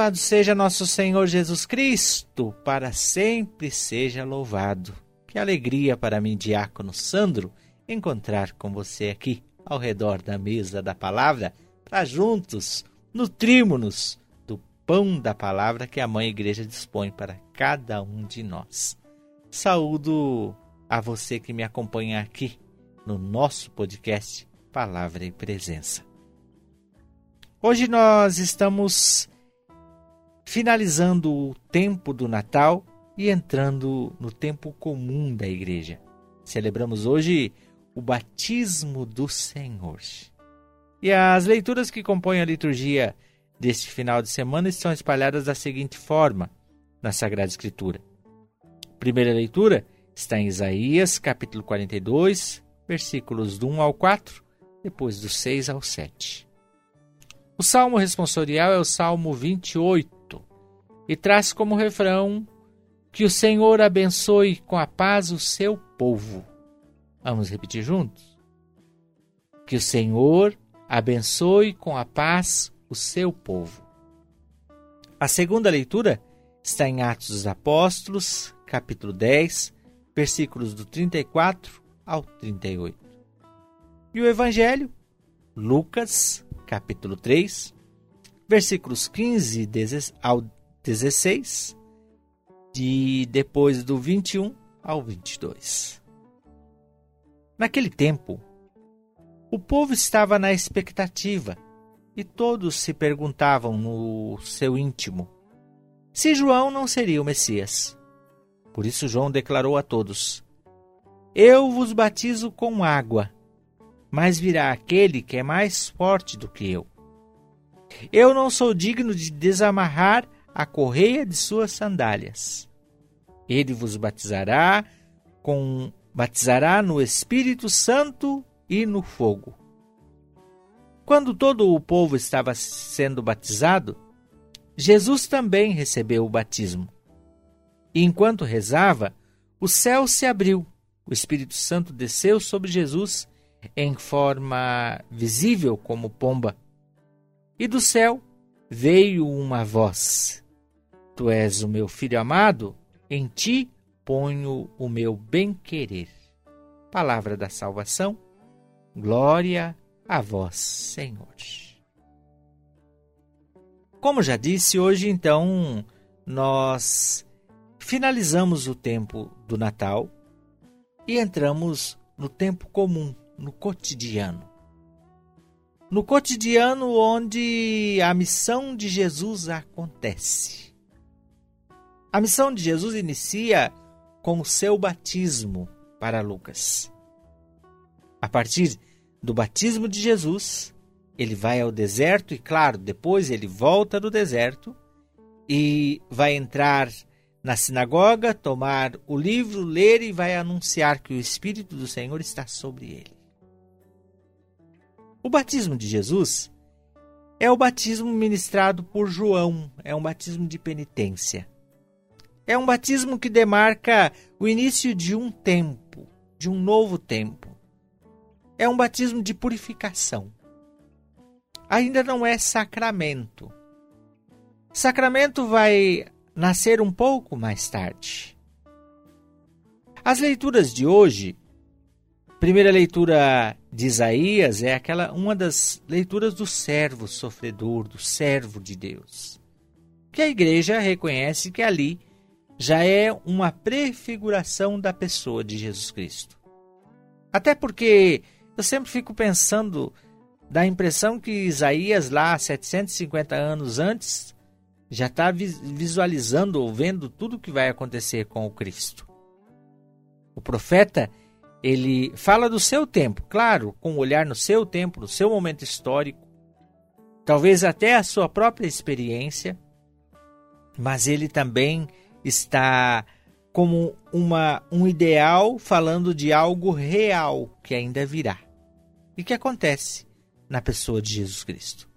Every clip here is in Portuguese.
Louvado seja nosso Senhor Jesus Cristo, para sempre seja louvado. Que alegria para mim, diácono Sandro, encontrar com você aqui ao redor da mesa da palavra, para juntos nutrirmos-nos do pão da palavra que a Mãe Igreja dispõe para cada um de nós. Saúdo a você que me acompanha aqui no nosso podcast Palavra e Presença. Hoje nós estamos finalizando o tempo do Natal e entrando no tempo comum da igreja. Celebramos hoje o batismo do Senhor. E as leituras que compõem a liturgia deste final de semana estão espalhadas da seguinte forma na Sagrada Escritura. primeira leitura está em Isaías, capítulo 42, versículos do 1 ao 4, depois do 6 ao 7. O salmo responsorial é o Salmo 28 e traz como refrão que o Senhor abençoe com a paz o seu povo. Vamos repetir juntos? Que o Senhor abençoe com a paz o seu povo. A segunda leitura está em Atos dos Apóstolos, capítulo 10, versículos do 34 ao 38. E o Evangelho, Lucas, capítulo 3, versículos 15 ao 16, de depois do 21 ao 22. Naquele tempo, o povo estava na expectativa e todos se perguntavam no seu íntimo se João não seria o Messias. Por isso, João declarou a todos: Eu vos batizo com água, mas virá aquele que é mais forte do que eu. Eu não sou digno de desamarrar a correia de suas sandálias. Ele vos batizará com batizará no Espírito Santo e no fogo. Quando todo o povo estava sendo batizado, Jesus também recebeu o batismo. E enquanto rezava, o céu se abriu, o Espírito Santo desceu sobre Jesus em forma visível como pomba. E do céu veio uma voz: Tu és o meu filho amado, em ti ponho o meu bem-querer. Palavra da salvação, glória a vós, Senhor. Como já disse, hoje então nós finalizamos o tempo do Natal e entramos no tempo comum, no cotidiano. No cotidiano onde a missão de Jesus acontece. A missão de Jesus inicia com o seu batismo para Lucas. A partir do batismo de Jesus, ele vai ao deserto e, claro, depois ele volta do deserto e vai entrar na sinagoga, tomar o livro, ler e vai anunciar que o Espírito do Senhor está sobre ele. O batismo de Jesus é o batismo ministrado por João, é um batismo de penitência. É um batismo que demarca o início de um tempo, de um novo tempo. É um batismo de purificação. Ainda não é sacramento. Sacramento vai nascer um pouco mais tarde. As leituras de hoje, primeira leitura de Isaías é aquela uma das leituras do servo sofredor, do servo de Deus. Que a igreja reconhece que ali já é uma prefiguração da pessoa de Jesus Cristo. Até porque eu sempre fico pensando da impressão que Isaías, lá 750 anos antes, já está visualizando ou vendo tudo o que vai acontecer com o Cristo. O profeta, ele fala do seu tempo, claro, com um olhar no seu tempo, no seu momento histórico, talvez até a sua própria experiência, mas ele também está como uma, um ideal falando de algo real que ainda virá e que acontece na pessoa de Jesus Cristo.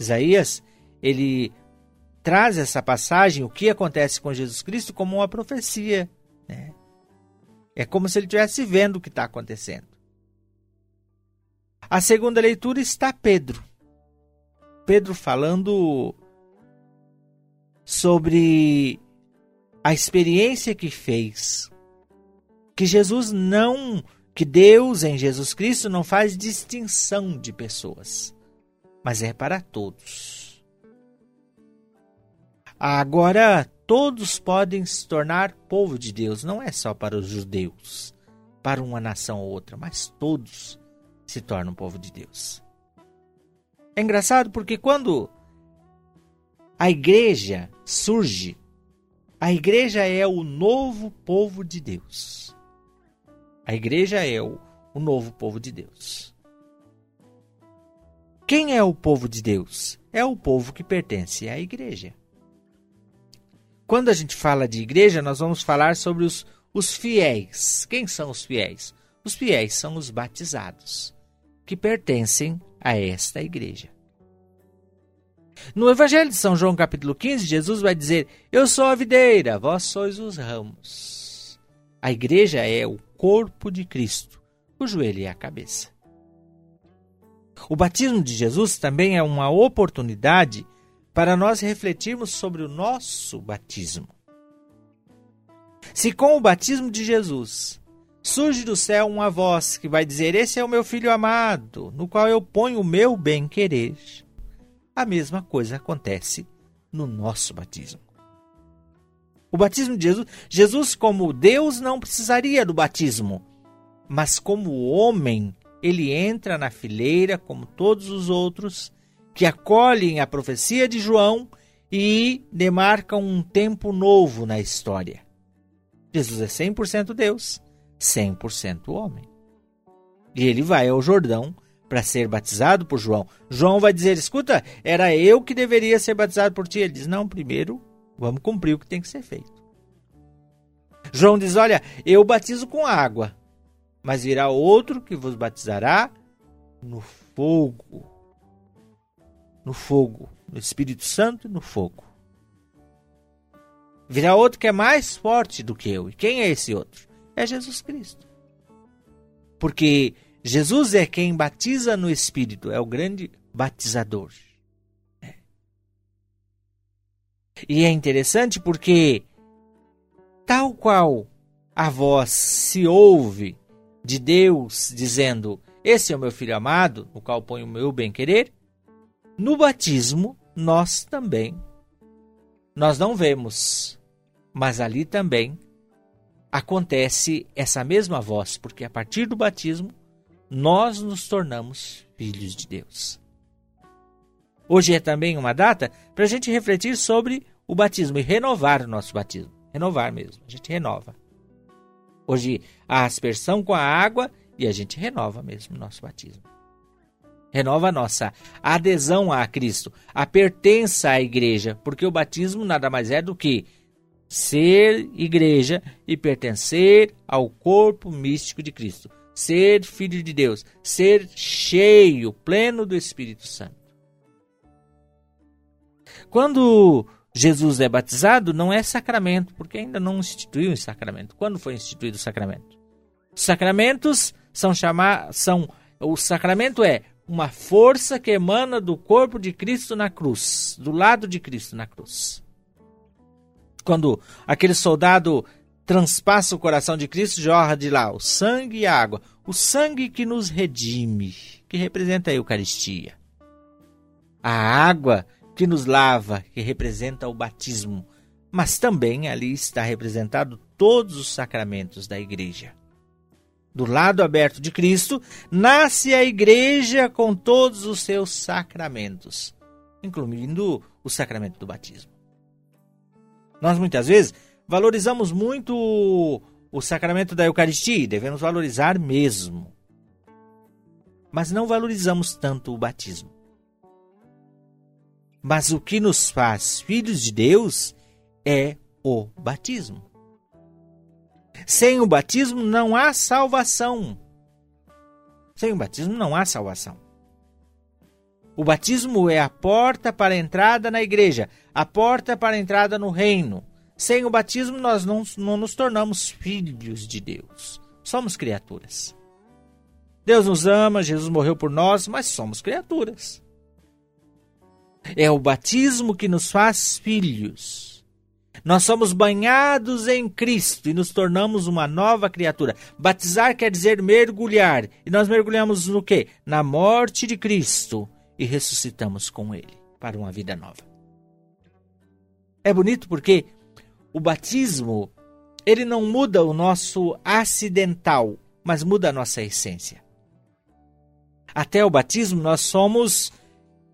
Isaías, ele traz essa passagem, o que acontece com Jesus Cristo, como uma profecia. Né? É como se ele estivesse vendo o que está acontecendo. A segunda leitura está Pedro. Pedro falando sobre a experiência que fez. Que Jesus não, que Deus em Jesus Cristo não faz distinção de pessoas, mas é para todos. Agora, todos podem se tornar povo de Deus, não é só para os judeus, para uma nação ou outra, mas todos se tornam povo de Deus. É engraçado porque quando a igreja surge, a igreja é o novo povo de Deus. A igreja é o, o novo povo de Deus. Quem é o povo de Deus? É o povo que pertence à igreja. Quando a gente fala de igreja, nós vamos falar sobre os, os fiéis. Quem são os fiéis? Os fiéis são os batizados, que pertencem a esta igreja. No Evangelho de São João, capítulo 15, Jesus vai dizer: Eu sou a videira, vós sois os ramos. A igreja é o corpo de Cristo, o joelho e a cabeça. O batismo de Jesus também é uma oportunidade para nós refletirmos sobre o nosso batismo. Se com o batismo de Jesus surge do céu uma voz que vai dizer: Esse é o meu filho amado, no qual eu ponho o meu bem-querer, a mesma coisa acontece no nosso batismo. O batismo de Jesus, Jesus, como Deus, não precisaria do batismo, mas como homem, ele entra na fileira como todos os outros que acolhem a profecia de João e demarcam um tempo novo na história. Jesus é 100% Deus, 100% homem. E ele vai ao Jordão para ser batizado por João. João vai dizer: Escuta, era eu que deveria ser batizado por ti. Ele diz: Não, primeiro vamos cumprir o que tem que ser feito. João diz: Olha, eu batizo com água, mas virá outro que vos batizará no fogo no fogo, no Espírito Santo e no fogo. Virá outro que é mais forte do que eu. E quem é esse outro? É Jesus Cristo. Porque Jesus é quem batiza no Espírito, é o grande batizador. É. E é interessante porque, tal qual a voz se ouve de Deus dizendo: Esse é o meu filho amado, no qual ponho o meu bem-querer, no batismo, nós também, nós não vemos, mas ali também acontece essa mesma voz, porque a partir do batismo, nós nos tornamos filhos de Deus. Hoje é também uma data para a gente refletir sobre o batismo e renovar o nosso batismo. Renovar mesmo, a gente renova. Hoje a aspersão com a água e a gente renova mesmo o nosso batismo renova a nossa adesão a Cristo, a pertença à igreja, porque o batismo nada mais é do que ser igreja e pertencer ao corpo místico de Cristo, ser filho de Deus, ser cheio, pleno do Espírito Santo. Quando Jesus é batizado, não é sacramento, porque ainda não instituiu o sacramento. Quando foi instituído o sacramento? Os sacramentos são chamados, são o sacramento é uma força que emana do corpo de Cristo na cruz, do lado de Cristo na cruz. Quando aquele soldado transpassa o coração de Cristo, jorra de lá o sangue e a água, o sangue que nos redime, que representa a Eucaristia. A água que nos lava, que representa o batismo, mas também ali está representado todos os sacramentos da igreja do lado aberto de Cristo, nasce a igreja com todos os seus sacramentos, incluindo o sacramento do batismo. Nós muitas vezes valorizamos muito o sacramento da Eucaristia, devemos valorizar mesmo. Mas não valorizamos tanto o batismo. Mas o que nos faz filhos de Deus é o batismo. Sem o batismo não há salvação. Sem o batismo não há salvação. O batismo é a porta para a entrada na igreja, a porta para a entrada no reino. Sem o batismo, nós não, não nos tornamos filhos de Deus. Somos criaturas. Deus nos ama, Jesus morreu por nós, mas somos criaturas. É o batismo que nos faz filhos. Nós somos banhados em Cristo e nos tornamos uma nova criatura. Batizar quer dizer mergulhar. E nós mergulhamos no quê? Na morte de Cristo e ressuscitamos com Ele para uma vida nova. É bonito porque o batismo ele não muda o nosso acidental, mas muda a nossa essência. Até o batismo nós somos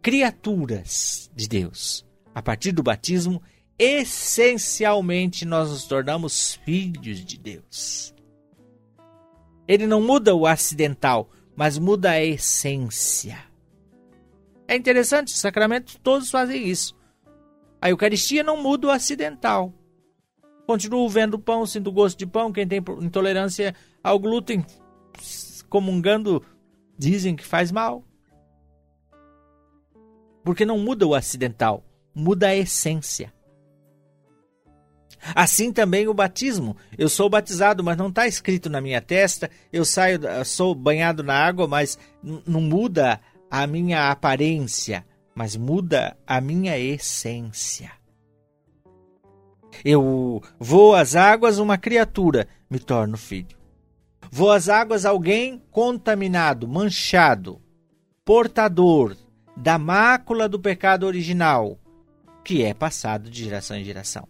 criaturas de Deus. A partir do batismo, essencialmente nós nos tornamos filhos de Deus. Ele não muda o acidental, mas muda a essência. É interessante, os sacramentos todos fazem isso. A Eucaristia não muda o acidental. Continuo vendo pão, sinto gosto de pão. Quem tem intolerância ao glúten, comungando, dizem que faz mal. Porque não muda o acidental, muda a essência. Assim também o batismo. Eu sou batizado, mas não está escrito na minha testa. Eu saio, sou banhado na água, mas não muda a minha aparência, mas muda a minha essência. Eu vou às águas uma criatura, me torno filho. Vou às águas alguém contaminado, manchado, portador da mácula do pecado original, que é passado de geração em geração.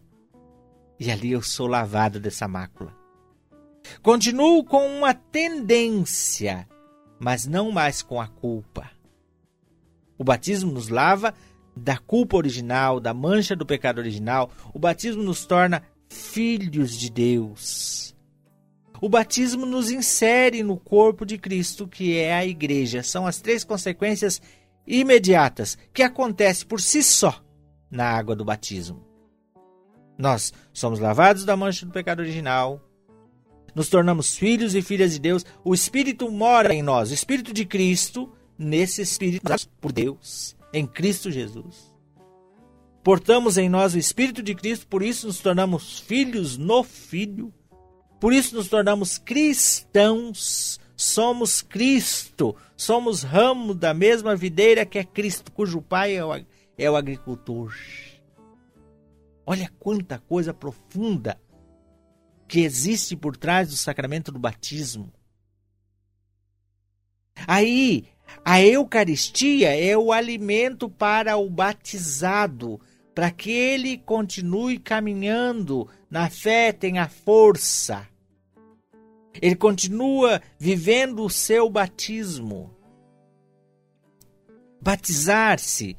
E ali eu sou lavado dessa mácula. Continuo com uma tendência, mas não mais com a culpa. O batismo nos lava da culpa original, da mancha do pecado original. O batismo nos torna filhos de Deus. O batismo nos insere no corpo de Cristo, que é a igreja. São as três consequências imediatas que acontecem por si só na água do batismo. Nós somos lavados da mancha do pecado original, nos tornamos filhos e filhas de Deus, o Espírito mora em nós, o Espírito de Cristo, nesse Espírito por Deus em Cristo Jesus. Portamos em nós o Espírito de Cristo, por isso nos tornamos filhos no Filho, por isso nos tornamos cristãos. Somos Cristo, somos ramo da mesma videira que é Cristo, cujo pai é o, é o agricultor. Olha quanta coisa profunda que existe por trás do sacramento do batismo. Aí a Eucaristia é o alimento para o batizado, para que ele continue caminhando na fé, tenha força. Ele continua vivendo o seu batismo. Batizar-se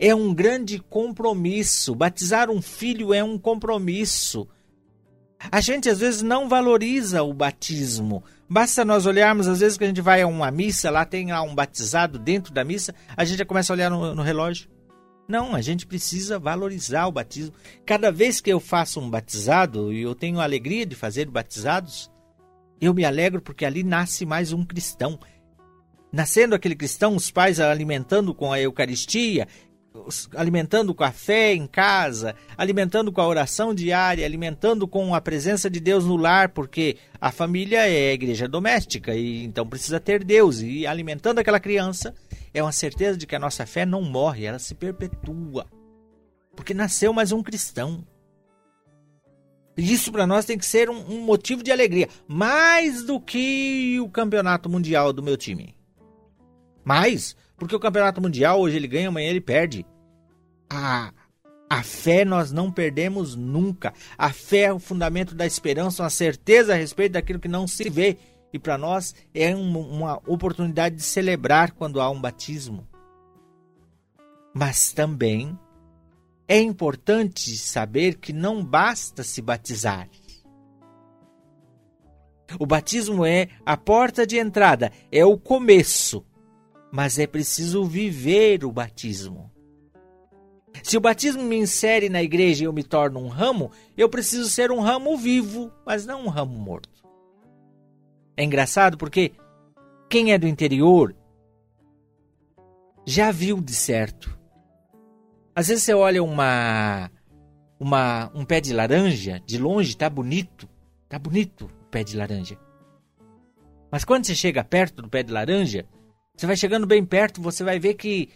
é um grande compromisso. Batizar um filho é um compromisso. A gente às vezes não valoriza o batismo. Basta nós olharmos, às vezes que a gente vai a uma missa, lá tem lá um batizado dentro da missa, a gente já começa a olhar no, no relógio. Não, a gente precisa valorizar o batismo. Cada vez que eu faço um batizado, e eu tenho a alegria de fazer batizados, eu me alegro porque ali nasce mais um cristão. Nascendo aquele cristão, os pais alimentando com a Eucaristia, alimentando com a fé em casa, alimentando com a oração diária, alimentando com a presença de Deus no lar, porque a família é a igreja doméstica e então precisa ter Deus e alimentando aquela criança é uma certeza de que a nossa fé não morre, ela se perpetua. Porque nasceu mais um cristão. Isso para nós tem que ser um, um motivo de alegria, mais do que o campeonato mundial do meu time. Mais, porque o campeonato mundial hoje ele ganha, amanhã ele perde. A, a fé nós não perdemos nunca. A fé é o fundamento da esperança, uma certeza a respeito daquilo que não se vê. E para nós é uma, uma oportunidade de celebrar quando há um batismo. Mas também é importante saber que não basta se batizar. O batismo é a porta de entrada, é o começo mas é preciso viver o batismo. Se o batismo me insere na igreja e eu me torno um ramo, eu preciso ser um ramo vivo, mas não um ramo morto. É engraçado porque quem é do interior já viu de certo. Às vezes você olha uma, uma um pé de laranja de longe, tá bonito, tá bonito o pé de laranja. Mas quando você chega perto do pé de laranja, você vai chegando bem perto, você vai ver que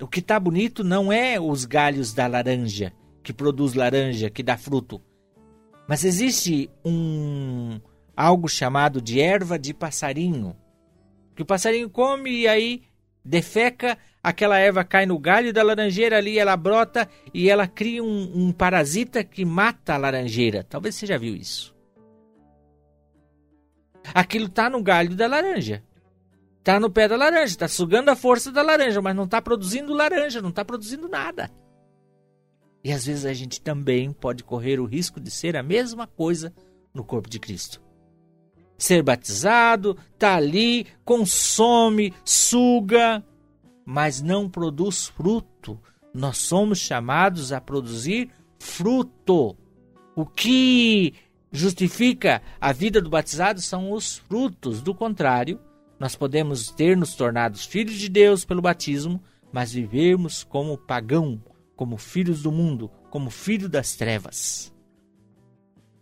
O que está bonito não é os galhos da laranja, que produz laranja, que dá fruto. Mas existe um algo chamado de erva de passarinho, que o passarinho come e aí defeca, aquela erva cai no galho da laranjeira ali, ela brota e ela cria um, um parasita que mata a laranjeira. Talvez você já viu isso. Aquilo está no galho da laranja. Está no pé da laranja, está sugando a força da laranja, mas não está produzindo laranja, não está produzindo nada. E às vezes a gente também pode correr o risco de ser a mesma coisa no corpo de Cristo. Ser batizado, tá ali, consome, suga, mas não produz fruto. Nós somos chamados a produzir fruto. O que justifica a vida do batizado são os frutos. Do contrário, nós podemos ter nos tornado filhos de Deus pelo batismo, mas vivermos como pagão, como filhos do mundo, como filho das trevas.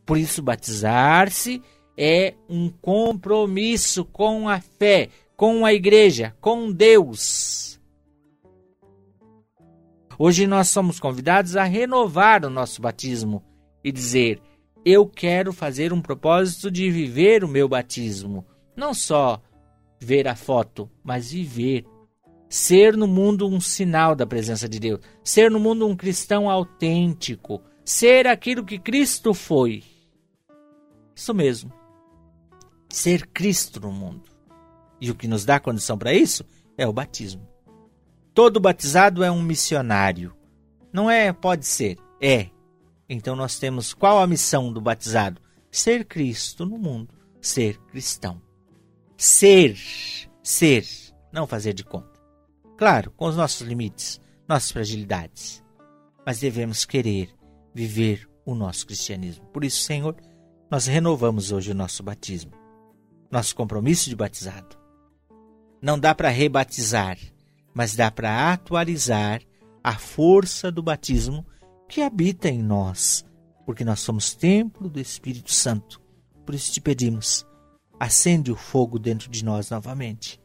Por isso, batizar-se é um compromisso com a fé, com a igreja, com Deus. Hoje nós somos convidados a renovar o nosso batismo e dizer: Eu quero fazer um propósito de viver o meu batismo, não só ver a foto, mas viver. Ser no mundo um sinal da presença de Deus. Ser no mundo um cristão autêntico. Ser aquilo que Cristo foi. Isso mesmo. Ser Cristo no mundo. E o que nos dá condição para isso é o batismo. Todo batizado é um missionário. Não é, pode ser, é. Então nós temos qual a missão do batizado? Ser Cristo no mundo, ser cristão ser, ser, não fazer de conta. Claro, com os nossos limites, nossas fragilidades, mas devemos querer viver o nosso cristianismo. Por isso, Senhor, nós renovamos hoje o nosso batismo, nosso compromisso de batizado. Não dá para rebatizar, mas dá para atualizar a força do batismo que habita em nós, porque nós somos templo do Espírito Santo. Por isso te pedimos, acende o fogo dentro de nós novamente.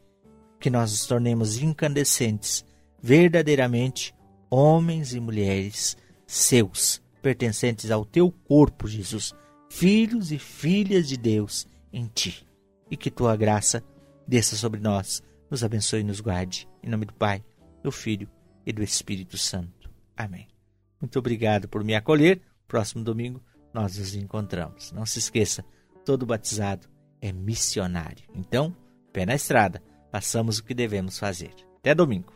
Que nós nos tornemos incandescentes, verdadeiramente homens e mulheres seus, pertencentes ao teu corpo, Jesus, filhos e filhas de Deus em ti. E que tua graça desça sobre nós, nos abençoe e nos guarde. Em nome do Pai, do Filho e do Espírito Santo. Amém. Muito obrigado por me acolher. Próximo domingo nós nos encontramos. Não se esqueça, todo batizado é missionário. Então, pé na estrada, façamos o que devemos fazer. Até domingo.